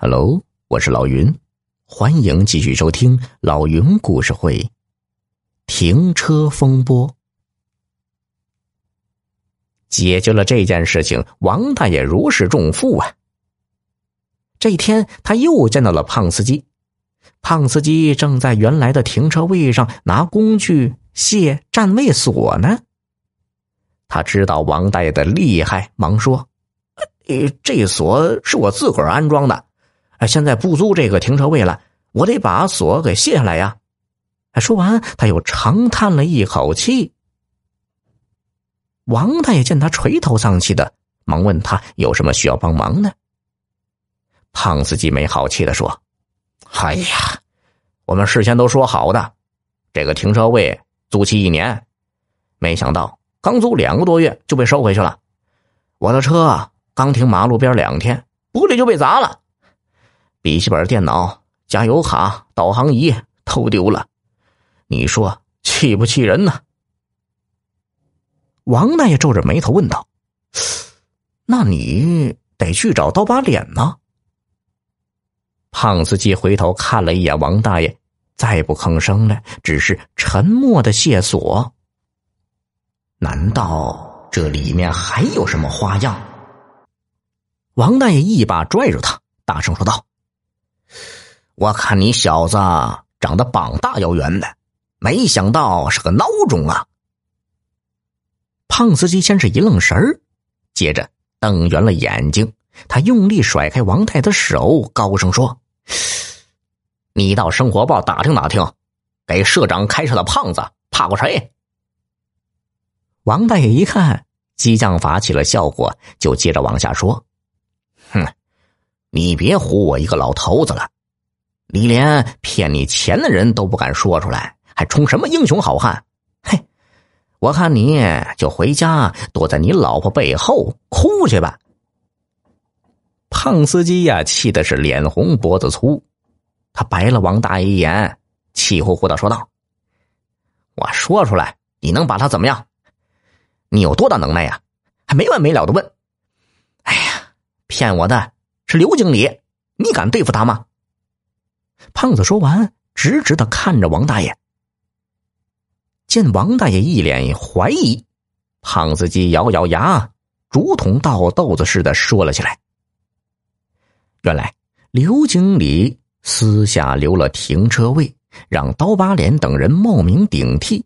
Hello，我是老云，欢迎继续收听老云故事会。停车风波解决了这件事情，王大爷如释重负啊。这一天，他又见到了胖司机，胖司机正在原来的停车位上拿工具卸占位锁呢。他知道王大爷的厉害，忙说：“呃，这锁是我自个儿安装的。”哎，现在不租这个停车位了，我得把锁给卸下来呀！哎，说完，他又长叹了一口气。王大爷见他垂头丧气的，忙问他有什么需要帮忙呢？胖司机没好气的说：“哎呀，我们事先都说好的，这个停车位租期一年，没想到刚租两个多月就被收回去了。我的车刚停马路边两天，玻璃就被砸了。”笔记本电脑、加油卡、导航仪都丢了，你说气不气人呢？王大爷皱着眉头问道：“那你得去找刀疤脸呢？”胖司机回头看了一眼王大爷，再不吭声了，只是沉默的卸锁。难道这里面还有什么花样？王大爷一把拽住他，大声说道。我看你小子长得膀大腰圆的，没想到是个孬种啊！胖司机先是一愣神儿，接着瞪圆了眼睛，他用力甩开王太的手，高声说：“你到生活报打听打听，给社长开车的胖子怕过谁？”王大爷一看激将法起了效果，就接着往下说：“哼，你别唬我一个老头子了。”你连骗你钱的人都不敢说出来，还充什么英雄好汉？嘿，我看你就回家躲在你老婆背后哭去吧。胖司机呀，气的是脸红脖子粗，他白了王大爷一眼，气呼呼的说道：“我说出来，你能把他怎么样？你有多大能耐呀？还没完没了的问？哎呀，骗我的是刘经理，你敢对付他吗？”胖子说完，直直的看着王大爷。见王大爷一脸怀疑，胖子即咬咬牙，竹筒倒豆子似的说了起来：“原来刘经理私下留了停车位，让刀疤脸等人冒名顶替，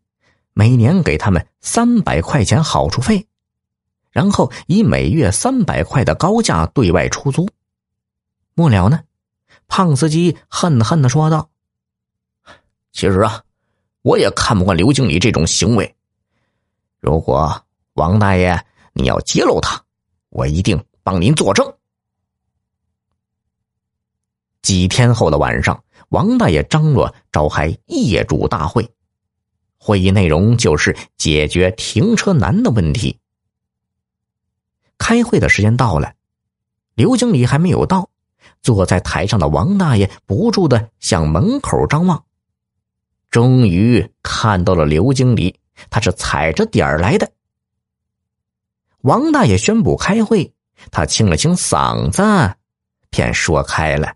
每年给他们三百块钱好处费，然后以每月三百块的高价对外出租。末了呢？”胖司机恨恨的说道：“其实啊，我也看不惯刘经理这种行为。如果王大爷你要揭露他，我一定帮您作证。”几天后的晚上，王大爷张罗召开业主大会，会议内容就是解决停车难的问题。开会的时间到了，刘经理还没有到。坐在台上的王大爷不住的向门口张望，终于看到了刘经理，他是踩着点儿来的。王大爷宣布开会，他清了清嗓子，便说开了。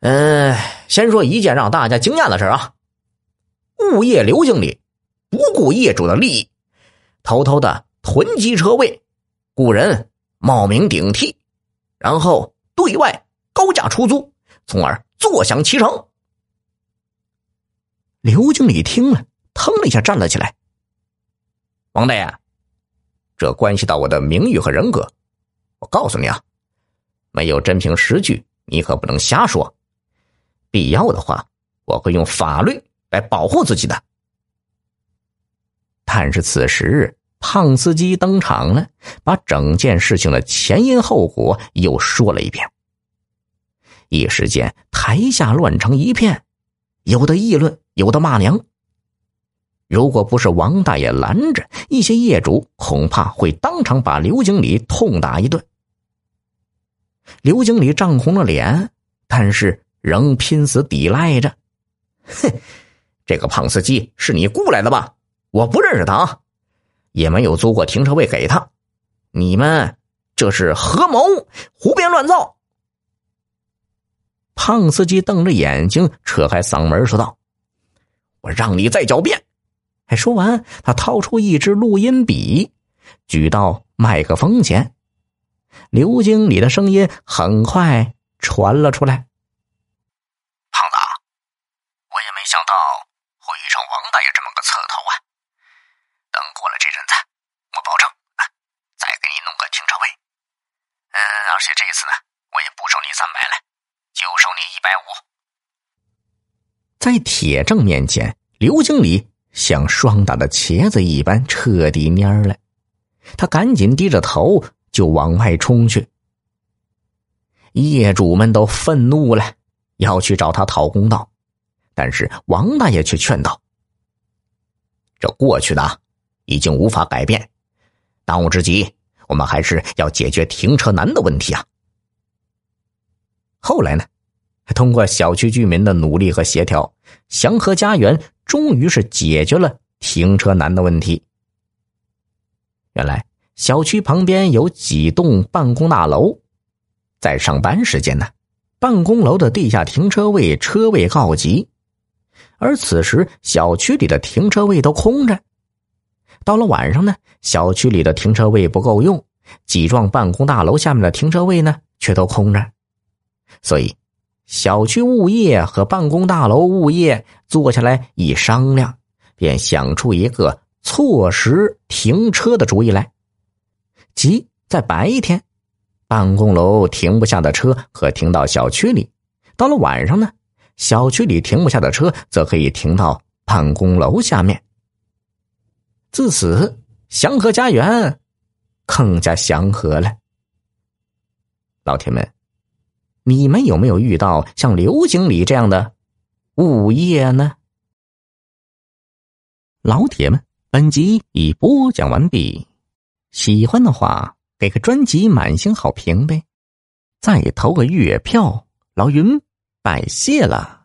嗯，先说一件让大家惊讶的事啊，物业刘经理不顾业主的利益，偷偷的囤积车位，雇人冒名顶替。然后对外高价出租，从而坐享其成。刘经理听了，腾了一下站了起来。王大爷，这关系到我的名誉和人格，我告诉你啊，没有真凭实据，你可不能瞎说。必要的话，我会用法律来保护自己的。但是此时。胖司机登场了，把整件事情的前因后果又说了一遍。一时间，台下乱成一片，有的议论，有的骂娘。如果不是王大爷拦着，一些业主恐怕会当场把刘经理痛打一顿。刘经理涨红了脸，但是仍拼死抵赖着：“哼，这个胖司机是你雇来的吧？我不认识他啊。”也没有租过停车位给他，你们这是合谋、胡编乱造，胖司机瞪着眼睛，扯开嗓门说道：“我让你再狡辩！”还说完，他掏出一支录音笔，举到麦克风前。刘经理的声音很快传了出来：“胖子，我也没想到会遇上王大爷这么个刺头啊！等过了这阵子，我保证再给你弄个停车位。嗯，而且这我也不收你三百了，就收你一百五。”在铁证面前，刘经理像霜打的茄子一般彻底蔫了，他赶紧低着头。就往外冲去，业主们都愤怒了，要去找他讨公道，但是王大爷却劝道：“这过去的已经无法改变，当务之急，我们还是要解决停车难的问题啊。”后来呢，通过小区居民的努力和协调，祥和家园终于是解决了停车难的问题。原来。小区旁边有几栋办公大楼，在上班时间呢，办公楼的地下停车位车位告急，而此时小区里的停车位都空着。到了晚上呢，小区里的停车位不够用，几幢办公大楼下面的停车位呢却都空着，所以小区物业和办公大楼物业坐下来一商量，便想出一个错时停车的主意来。即在白天，办公楼停不下的车可停到小区里；到了晚上呢，小区里停不下的车则可以停到办公楼下面。自此，祥和家园更加祥和了。老铁们，你们有没有遇到像刘经理这样的物业呢？老铁们，本集已播讲完毕。喜欢的话，给个专辑满星好评呗，再投个月票，老云拜谢了。